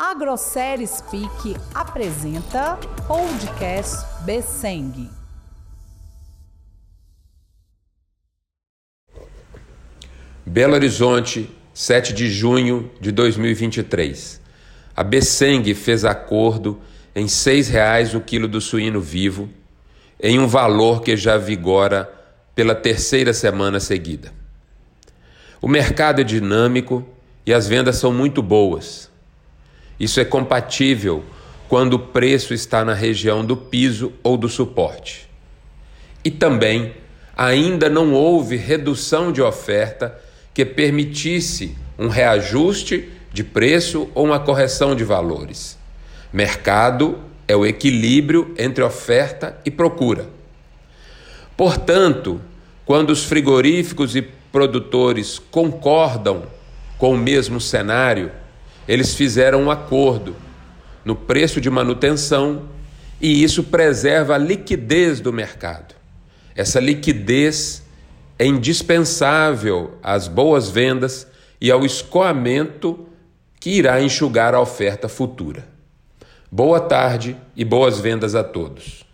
A Grosseria Speak apresenta Podcast Besseng. Belo Horizonte, 7 de junho de 2023. A Besseng fez acordo em R$ 6,00 o quilo do suíno vivo, em um valor que já vigora pela terceira semana seguida. O mercado é dinâmico e as vendas são muito boas. Isso é compatível quando o preço está na região do piso ou do suporte. E também ainda não houve redução de oferta que permitisse um reajuste de preço ou uma correção de valores. Mercado é o equilíbrio entre oferta e procura. Portanto, quando os frigoríficos e produtores concordam com o mesmo cenário, eles fizeram um acordo no preço de manutenção e isso preserva a liquidez do mercado. Essa liquidez é indispensável às boas vendas e ao escoamento que irá enxugar a oferta futura. Boa tarde e boas vendas a todos.